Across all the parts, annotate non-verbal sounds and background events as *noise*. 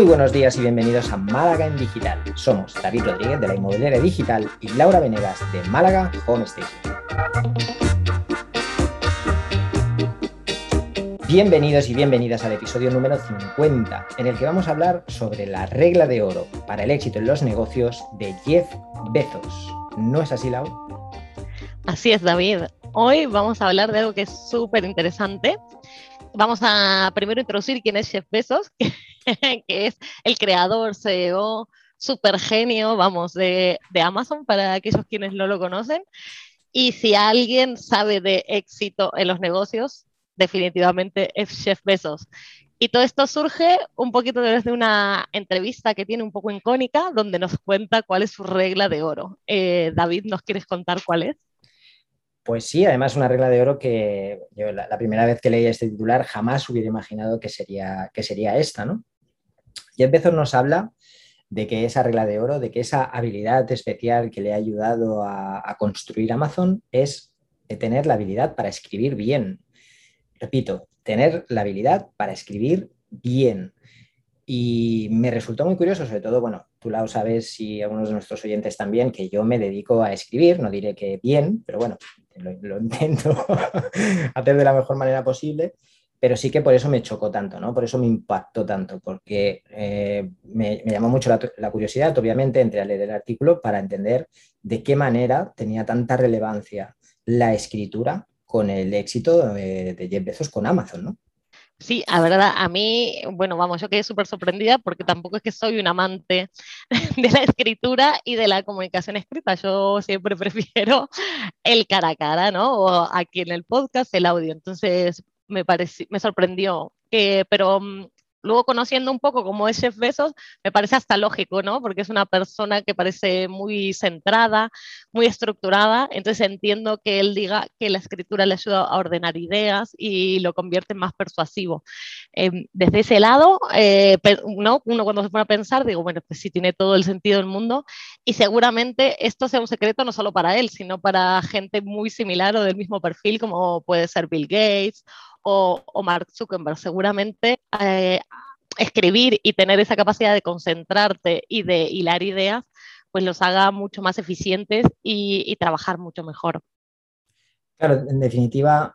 Muy buenos días y bienvenidos a Málaga en Digital. Somos David Rodríguez de la Inmobiliaria Digital y Laura Venegas de Málaga Home Station. Bienvenidos y bienvenidas al episodio número 50, en el que vamos a hablar sobre la regla de oro para el éxito en los negocios de Jeff Bezos. ¿No es así, Lau? Así es, David. Hoy vamos a hablar de algo que es súper interesante. Vamos a primero introducir quién es Jeff Bezos, *laughs* que es el creador, CEO, super genio, vamos, de, Amazon, para aquellos quienes no lo conocen. Y si alguien sabe de éxito en los negocios, definitivamente es Chef Bezos. Y todo esto surge un poquito desde una entrevista que tiene un poco icónica, donde nos cuenta cuál es su regla de oro. Eh, David, ¿nos quieres contar cuál es? Pues sí, además una regla de oro que yo la, primera vez que leí este titular jamás hubiera imaginado que sería, que sería esta, ¿no? Jeff Bezos nos habla de que esa regla de oro, de que esa habilidad especial que le ha ayudado a, a construir Amazon es tener la habilidad para escribir bien, repito, tener la habilidad para escribir bien. Y me resultó muy curioso, sobre todo, bueno, tú lo sabes y algunos de nuestros oyentes también, que yo me dedico a escribir, no diré que bien, pero bueno, lo, intento *laughs* hacer de la mejor manera posible, pero sí que por eso me chocó tanto, ¿no? Por eso me impactó tanto, porque eh, me, llamó mucho la, curiosidad, obviamente, entre a leer el artículo para entender de qué manera tenía tanta relevancia la escritura con el éxito de, de Jeff Bezos con Amazon, ¿no? Sí, la verdad, a mí, bueno, vamos, yo quedé súper sorprendida porque tampoco es que soy un amante *laughs* de la escritura y de la comunicación escrita. Yo siempre *laughs* prefiero el cara a cara, ¿no? O aquí en el podcast, el audio. Entonces, me, pareció, me sorprendió. que pero mm, Luego conociendo un poco cómo es Jeff Bezos, me parece hasta lógico, ¿no? Porque es una persona que parece muy centrada, muy estructurada, entonces entiendo que él diga que la escritura le ayuda a ordenar ideas y lo convierte en más persuasivo. Em, desde ese lado, eh, ¿no? Uno cuando se pone a pensar, digo, bueno, pues sí tiene todo el sentido del mundo y seguramente esto sea un secreto no solo para él, sino para gente muy similar o del mismo perfil como puede ser Bill Gates o, Mark Zuckerberg. Seguramente eh, escribir y tener esa capacidad de concentrarte y de hilar ideas, pues los haga mucho más eficientes y, trabajar mucho mejor. Claro, en definitiva,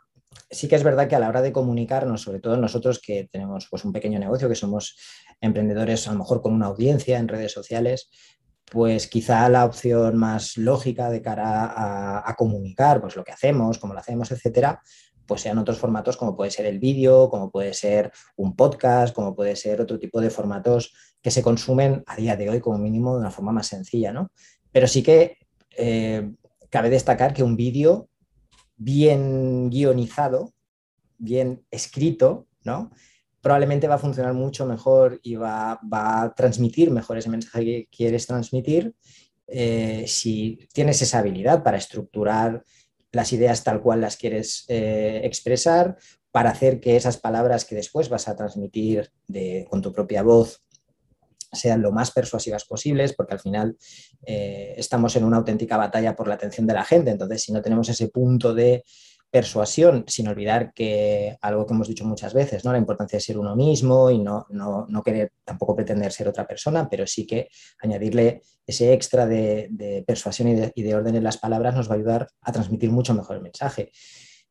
sí que es verdad que a la hora de comunicarnos, sobre todo nosotros que tenemos pues, un pequeño negocio, que somos emprendedores a lo mejor con una audiencia en redes sociales, pues quizá la opción más lógica de cara a, a, comunicar pues lo que hacemos, cómo lo hacemos, etcétera, pues sean otros formatos como puede ser el vídeo, como puede ser un podcast, como puede ser otro tipo de formatos que se consumen a día de hoy como mínimo de una forma más sencilla, ¿no? Pero sí que eh, cabe destacar que un vídeo bien guionizado, bien escrito, ¿no? Probablemente va a funcionar mucho mejor y va, a transmitir mejor ese mensaje que quieres transmitir eh, si tienes esa habilidad para estructurar las ideas tal cual las quieres eh, expresar, para hacer que esas palabras que después vas a transmitir con tu propia voz sean lo más persuasivas posibles, porque al final eh, estamos en una auténtica batalla por la atención de la gente. Entonces, si no tenemos ese punto de persuasión, sin olvidar que algo que hemos dicho muchas veces, ¿no? la importancia de ser uno mismo y no, no, querer tampoco pretender ser otra persona, pero sí que añadirle ese extra de, persuasión y de, orden en las palabras nos va a ayudar a transmitir mucho mejor el mensaje.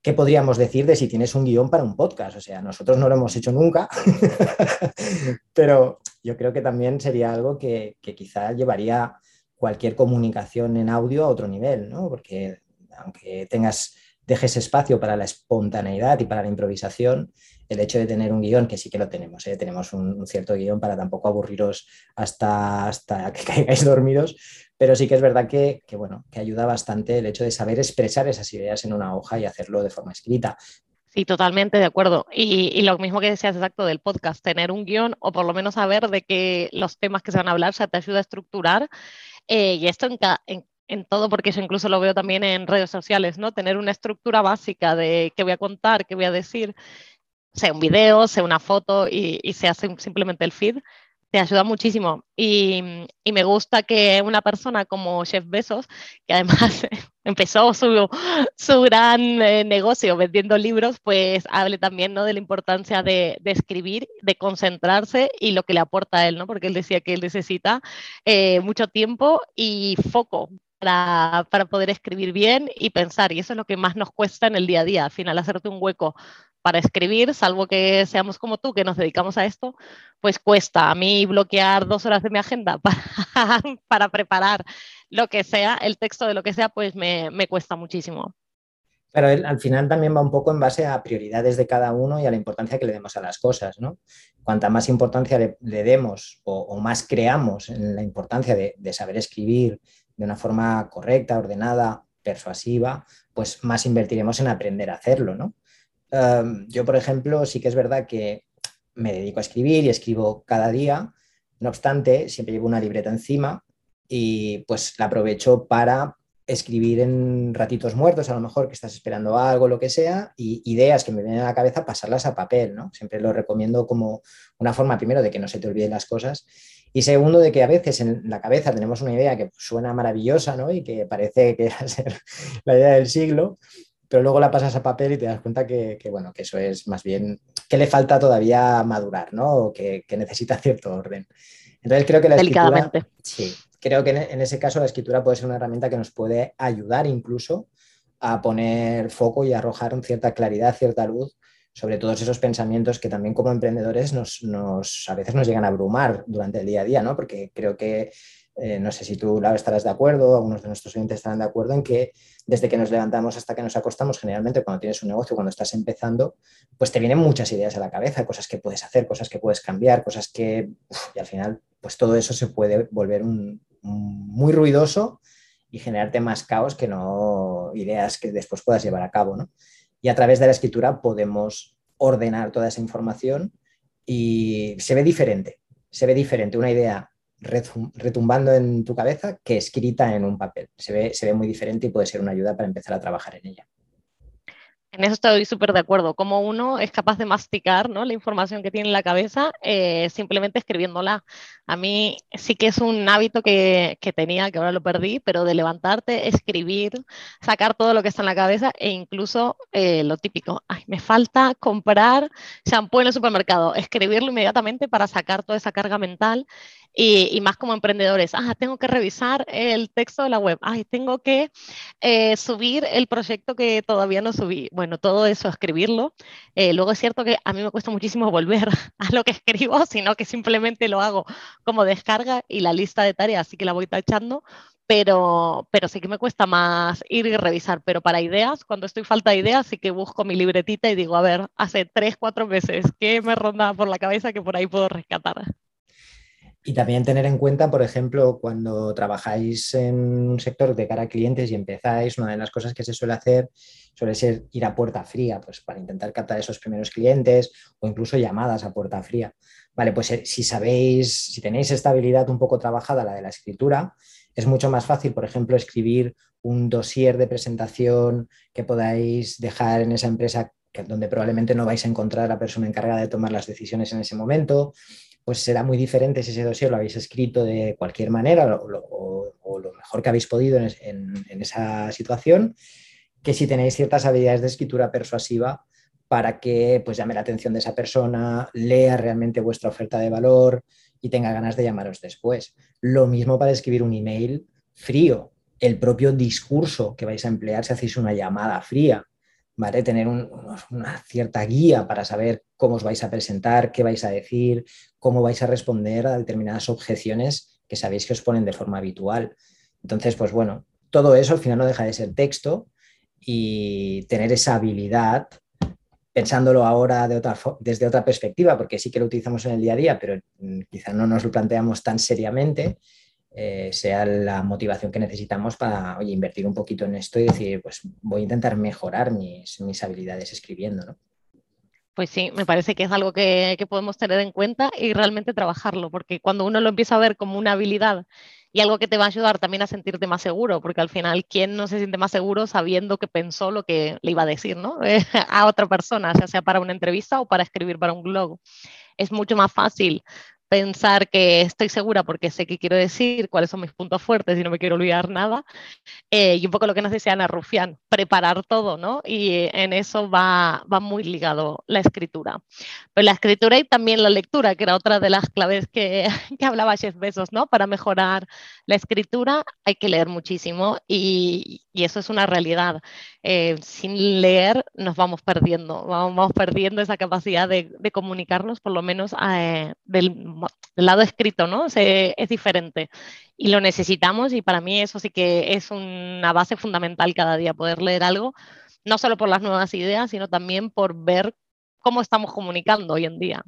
¿Qué podríamos decir de si tienes un guion para un podcast? O sea, nosotros no lo hemos hecho nunca, *laughs* pero yo creo que también sería algo que, que quizá llevaría cualquier comunicación en audio a otro nivel, ¿no? Porque aunque tengas dejes espacio para la espontaneidad y para la improvisación, el hecho de tener un guion, que sí que lo tenemos, ¿eh? tenemos un, cierto guion para tampoco aburriros hasta, hasta *laughs* que caigáis dormidos, pero sí que es verdad que, bueno, que ayuda bastante el hecho de saber expresar esas ideas en una hoja y hacerlo de forma escrita. Sí, totalmente de acuerdo. Y, lo mismo que decías exacto del podcast, tener un guion o por lo menos saber de que los temas que se van a hablar se te ayuda a estructurar. Eh, y esto en, en todo, porque eso incluso lo veo también en redes sociales, ¿no? Tener una estructura básica de qué voy a contar, qué voy a decir, sea un video, sea una foto y, y se hace simplemente el feed, te ayuda muchísimo. Y, y, me gusta que una persona como Jeff Bezos, que además *laughs* empezó su, su gran eh, negocio vendiendo libros, pues hable también ¿no? de la importancia de, de, escribir, de concentrarse y lo que le aporta a él, ¿no? porque él decía que él necesita eh, mucho tiempo y foco. Para, poder escribir bien y pensar, y eso es lo que más nos cuesta en el día a día, al final hacerte un hueco para escribir, salvo que seamos como tú, que nos dedicamos a esto, pues cuesta a mí bloquear dos horas de mi agenda *laughs* para, para preparar lo que sea, el texto de lo que sea, pues me, me cuesta muchísimo. Pero al final también va un poco en base a prioridades de cada uno y a la importancia que le demos a las cosas, ¿no? Cuanta más importancia le, demos o, más creamos en la importancia de saber escribir de una forma correcta, ordenada, persuasiva, pues más invertiremos en aprender a hacerlo, ¿no? yo, por ejemplo, sí que es verdad que me dedico a escribir y escribo cada día. No obstante, siempre llevo una libreta encima y pues la aprovecho para escribir en ratitos muertos, a lo mejor que estás esperando algo, lo que sea, y ideas que me vienen a la cabeza, pasarlas a papel, ¿no? Siempre lo recomiendo como una forma, primero, de que no se te olviden las cosas, y segundo, de que a veces en la cabeza tenemos una idea que suena maravillosa, ¿no? Y que parece que va a ser la idea del siglo, pero luego la pasas a papel y te das cuenta que, que, bueno, que eso es más bien que le falta todavía madurar, ¿no? O que, que necesita cierto orden. Entonces creo que la escritura, sí, creo que en, en, ese caso la escritura puede ser una herramienta que nos puede ayudar incluso a poner foco y arrojar cierta claridad, cierta luz sobre todos esos pensamientos que también como emprendedores nos, a veces nos llegan a abrumar durante el día a día, ¿no? Porque creo que eh, no sé si tú, Laura, estarás de acuerdo, algunos de nuestros oyentes estarán de acuerdo en que desde que nos levantamos hasta que nos acostamos, generalmente cuando tienes un negocio, cuando estás empezando, pues te vienen muchas ideas a la cabeza, cosas que puedes hacer, cosas que puedes cambiar, cosas que, y al final, pues todo eso se puede volver un, muy ruidoso y generarte más caos que no ideas que después puedas llevar a cabo, ¿no? Y a través de la escritura podemos ordenar toda esa información y se ve diferente, se ve diferente. Una idea retumbando en tu cabeza que escrita en un papel. Se ve, se ve muy diferente y puede ser una ayuda para empezar a trabajar en ella. En eso estoy súper de acuerdo. Como uno es capaz de masticar ¿no? la información que tiene en la cabeza eh, simplemente escribiéndola. A mí sí que es un hábito que, que, tenía, que ahora lo perdí, pero de levantarte, escribir, sacar todo lo que está en la cabeza e incluso eh, lo típico, ay, me falta comprar shampoo en el supermercado, escribirlo inmediatamente para sacar toda esa carga mental y, más como emprendedores, ah, tengo que revisar el texto de la web, ay, tengo que eh, subir el proyecto que todavía no subí. Bueno, todo eso, escribirlo. Eh, luego es cierto que a mí me cuesta muchísimo *laughs* volver a lo que escribo, sino que simplemente lo hago como descarga y la lista de tareas, así que la voy tachando. Pero, pero sí que me cuesta más ir y revisar. Pero para ideas, cuando estoy falta de ideas, sí que busco mi libretita y digo, a ver, hace tres, cuatro meses, ¿qué me ronda por la cabeza que por ahí puedo rescatar? Y también tener en cuenta, por ejemplo, cuando trabajáis en un sector de cara a clientes y empezáis, una de las cosas que se suele hacer suele ser ir a puerta fría, pues para intentar captar esos primeros clientes o incluso llamadas a puerta fría. Vale, pues eh, si sabéis, si tenéis esta habilidad un poco trabajada, la de la escritura, es mucho más fácil, por ejemplo, escribir un dossier de presentación que podáis dejar en esa empresa donde probablemente no vais a encontrar a la persona encargada de tomar las decisiones en ese momento, pues será muy diferente si ese dossier lo habéis escrito de cualquier manera o, lo mejor que habéis podido en, en, en, esa situación, que si tenéis ciertas habilidades de escritura persuasiva para que pues llame la atención de esa persona, lea realmente vuestra oferta de valor y tenga ganas de llamaros después. Lo mismo para escribir un email frío, el propio discurso que vais a emplear si hacéis una llamada fría ¿vale? Tener un, una cierta guía para saber cómo os vais a presentar, qué vais a decir, cómo vais a responder a determinadas objeciones que sabéis que os ponen de forma habitual. Entonces, pues bueno, todo eso al final no deja de ser texto y tener esa habilidad, pensándolo ahora desde otra perspectiva, porque sí que lo utilizamos en el día a día, pero quizá no nos lo planteamos tan seriamente, eh, sea la motivación que necesitamos para oye, invertir un poquito en esto y decir, pues voy a intentar mejorar mis, mis habilidades escribiendo, ¿no? Pues sí, me parece que es algo que, que, podemos tener en cuenta y realmente trabajarlo, porque cuando uno lo empieza a ver como una habilidad y algo que te va a ayudar también a sentirte más seguro, porque al final, ¿quién no se siente más seguro sabiendo que pensó lo que le iba a decir ¿no? *laughs* a otra persona, ya sea para una entrevista o para escribir para un blog? Es mucho más fácil pensar que estoy segura porque sé qué quiero decir, cuáles son mis puntos fuertes y no me quiero olvidar nada. Eh, y un poco lo que nos decía Ana Rufián, preparar todo, ¿no? Y en eso va, va muy ligado la escritura. Pero la escritura y también la lectura, que era otra de las claves que, *laughs* que hablaba Jeff Bezos, ¿no? Para mejorar la escritura hay que leer muchísimo y, y eso es una realidad. Eh, sin leer nos vamos perdiendo, vamos, perdiendo esa capacidad de, de comunicarnos, por lo menos eh, del del lado escrito, ¿no? es diferente y lo necesitamos y para mí eso sí que es una base fundamental cada día, poder leer algo, no solo por las nuevas ideas, sino también por ver cómo estamos comunicando hoy en día.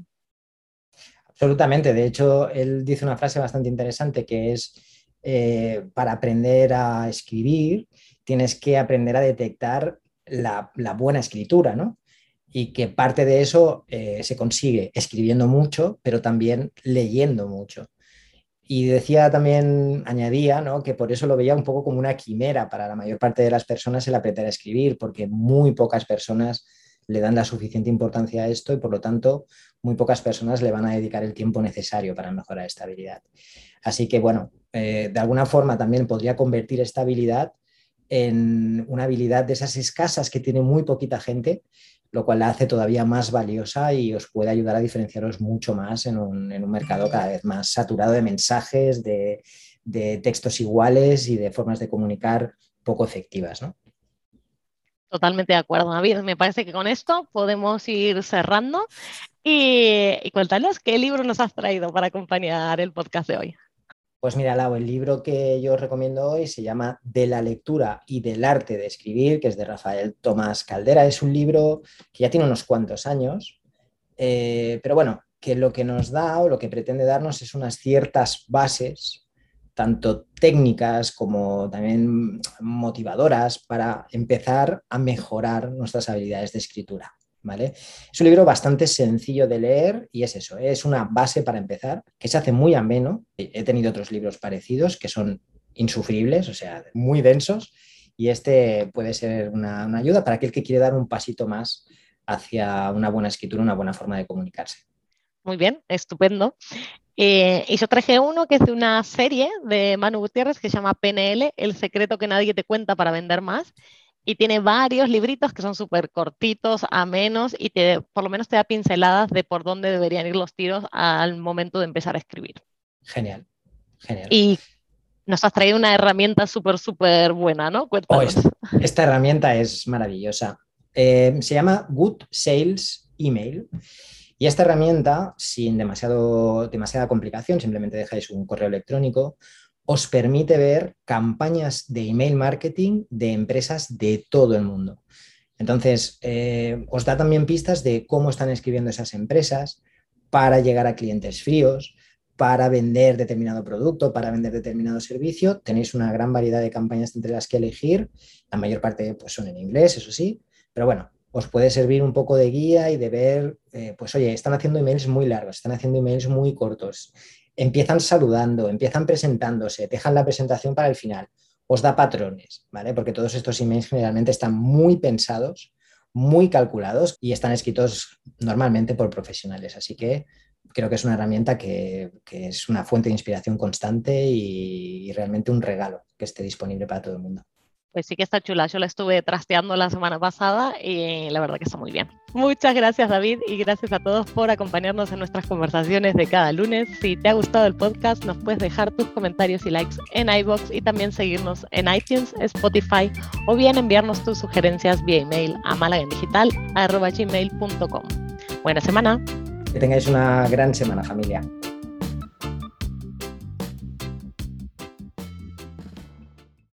Absolutamente, de hecho, él dice una frase bastante interesante que es, eh, para aprender a escribir, tienes que aprender a detectar la, la buena escritura, ¿no? Y que parte de eso eh, se consigue escribiendo mucho, pero también leyendo mucho. Y decía también, añadía, ¿no? que por eso lo veía un poco como una quimera para la mayor parte de las personas el aprender a escribir, porque muy pocas personas le dan la suficiente importancia a esto y por lo tanto muy pocas personas le van a dedicar el tiempo necesario para mejorar esta habilidad. Así que bueno, eh, de alguna forma también podría convertir esta habilidad en una habilidad de esas escasas que tiene muy poquita gente lo cual la hace todavía más valiosa y os puede ayudar a diferenciaros mucho más en un, mercado cada vez más saturado de mensajes, de, textos iguales y de formas de comunicar poco efectivas. Totalmente de acuerdo, David. Me parece que con esto podemos ir cerrando y, y cuéntanos qué libro nos has traído para acompañar el podcast de hoy. Pues mira, Lau, el libro que yo os recomiendo hoy se llama De la lectura y del arte de escribir, que es de Rafael Tomás Caldera. Es un libro que ya tiene unos cuantos años, eh, pero bueno, que lo que nos da o lo que pretende darnos es unas ciertas bases, tanto técnicas como también motivadoras, para empezar a mejorar nuestras habilidades de escritura. Es un libro bastante sencillo de leer y es eso, es una base para empezar, que se hace muy ameno. He tenido otros libros parecidos que son insufribles, o sea, muy densos, y este puede ser una, ayuda para aquel que quiere dar un pasito más hacia una buena escritura, una buena forma de comunicarse. Muy bien, estupendo. Eh, y yo traje uno que es de una serie de Manu Gutiérrez que se llama PNL, El secreto que nadie te cuenta para vender más y tiene varios libritos que son súper cortitos, amenos y te, por lo menos te da pinceladas de por dónde deberían ir los tiros al momento de empezar a escribir. Genial, genial. Y nos has traído una herramienta súper, súper buena, ¿no? Oh, esta, herramienta es maravillosa. Eh, se llama Good Sales Email. Y esta herramienta, sin demasiado, demasiada complicación, simplemente dejáis un correo electrónico, os permite ver campañas de email marketing de empresas de todo el mundo. Entonces, eh, os da también pistas de cómo están escribiendo esas empresas para llegar a clientes fríos, para vender determinado producto, para vender determinado servicio. Tenéis una gran variedad de campañas entre las que elegir. La mayor parte pues, son en inglés, eso sí. Pero bueno, os puede servir un poco de guía y de ver, eh, pues oye, están haciendo emails muy largos, están haciendo emails muy cortos empiezan saludando, empiezan presentándose, dejan la presentación para el final, os da patrones, ¿vale? Porque todos estos emails generalmente están muy pensados, muy calculados y están escritos normalmente por profesionales. Así que creo que es una herramienta que, es una fuente de inspiración constante y realmente un regalo que esté disponible para todo el mundo pues sí que está chula. Yo la estuve trasteando la semana pasada y la verdad que está muy bien. Muchas gracias David y gracias a todos por acompañarnos en nuestras conversaciones de cada lunes. Si te ha gustado el podcast nos puedes dejar tus comentarios y likes en iBox y también seguirnos en iTunes, Spotify o bien enviarnos tus sugerencias vía email a malagendigital.com. Buena semana. Que tengáis una gran semana familia.